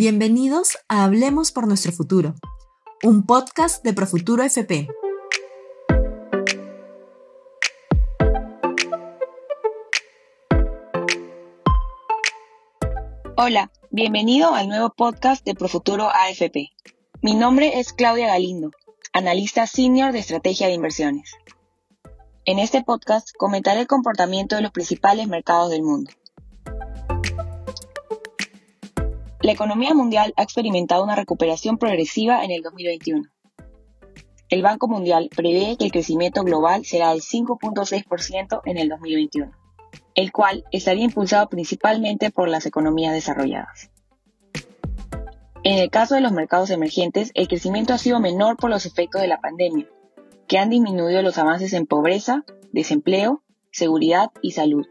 Bienvenidos a Hablemos por nuestro futuro, un podcast de Profuturo FP. Hola, bienvenido al nuevo podcast de Profuturo AFP. Mi nombre es Claudia Galindo, analista senior de estrategia de inversiones. En este podcast comentaré el comportamiento de los principales mercados del mundo. La economía mundial ha experimentado una recuperación progresiva en el 2021. El Banco Mundial prevé que el crecimiento global será del 5.6% en el 2021, el cual estaría impulsado principalmente por las economías desarrolladas. En el caso de los mercados emergentes, el crecimiento ha sido menor por los efectos de la pandemia, que han disminuido los avances en pobreza, desempleo, seguridad y salud.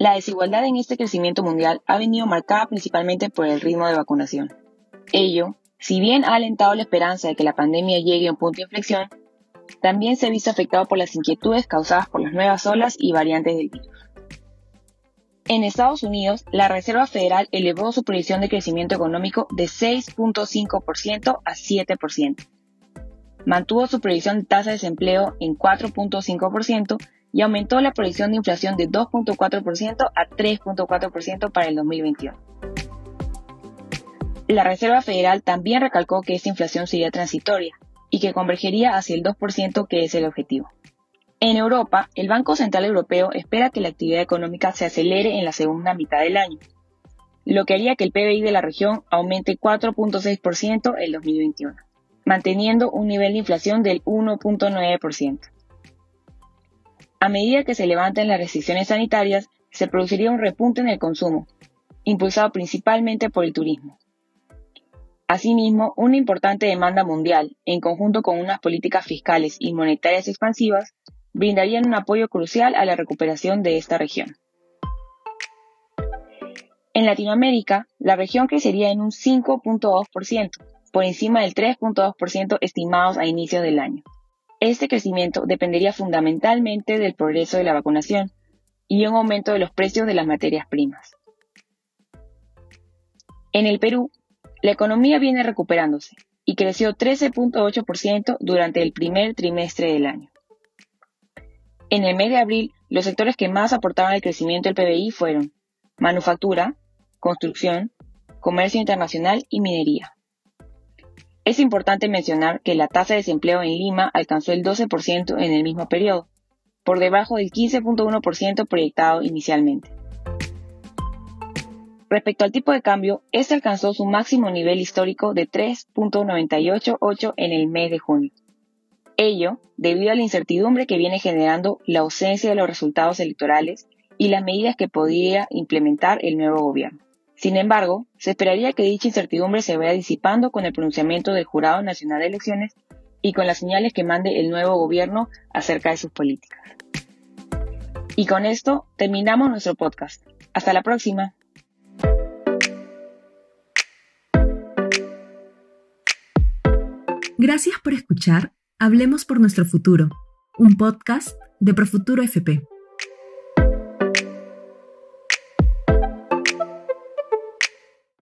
La desigualdad en este crecimiento mundial ha venido marcada principalmente por el ritmo de vacunación. Ello, si bien ha alentado la esperanza de que la pandemia llegue a un punto de inflexión, también se ha visto afectado por las inquietudes causadas por las nuevas olas y variantes del virus. En Estados Unidos, la Reserva Federal elevó su previsión de crecimiento económico de 6.5% a 7%. Mantuvo su previsión de tasa de desempleo en 4.5% y aumentó la proyección de inflación de 2.4% a 3.4% para el 2021. La Reserva Federal también recalcó que esta inflación sería transitoria y que convergería hacia el 2% que es el objetivo. En Europa, el Banco Central Europeo espera que la actividad económica se acelere en la segunda mitad del año, lo que haría que el PBI de la región aumente 4.6% en 2021, manteniendo un nivel de inflación del 1.9%. A medida que se levanten las restricciones sanitarias, se produciría un repunte en el consumo, impulsado principalmente por el turismo. Asimismo, una importante demanda mundial, en conjunto con unas políticas fiscales y monetarias expansivas, brindarían un apoyo crucial a la recuperación de esta región. En Latinoamérica, la región crecería en un 5.2%, por encima del 3.2% estimados a inicios del año. Este crecimiento dependería fundamentalmente del progreso de la vacunación y un aumento de los precios de las materias primas. En el Perú, la economía viene recuperándose y creció 13.8% durante el primer trimestre del año. En el mes de abril, los sectores que más aportaban al crecimiento del PBI fueron manufactura, construcción, comercio internacional y minería. Es importante mencionar que la tasa de desempleo en Lima alcanzó el 12% en el mismo periodo, por debajo del 15.1% proyectado inicialmente. Respecto al tipo de cambio, este alcanzó su máximo nivel histórico de 3.988 en el mes de junio. Ello debido a la incertidumbre que viene generando la ausencia de los resultados electorales y las medidas que podría implementar el nuevo gobierno. Sin embargo, se esperaría que dicha incertidumbre se vaya disipando con el pronunciamiento del Jurado Nacional de Elecciones y con las señales que mande el nuevo gobierno acerca de sus políticas. Y con esto terminamos nuestro podcast. Hasta la próxima. Gracias por escuchar Hablemos por nuestro futuro, un podcast de Profuturo FP.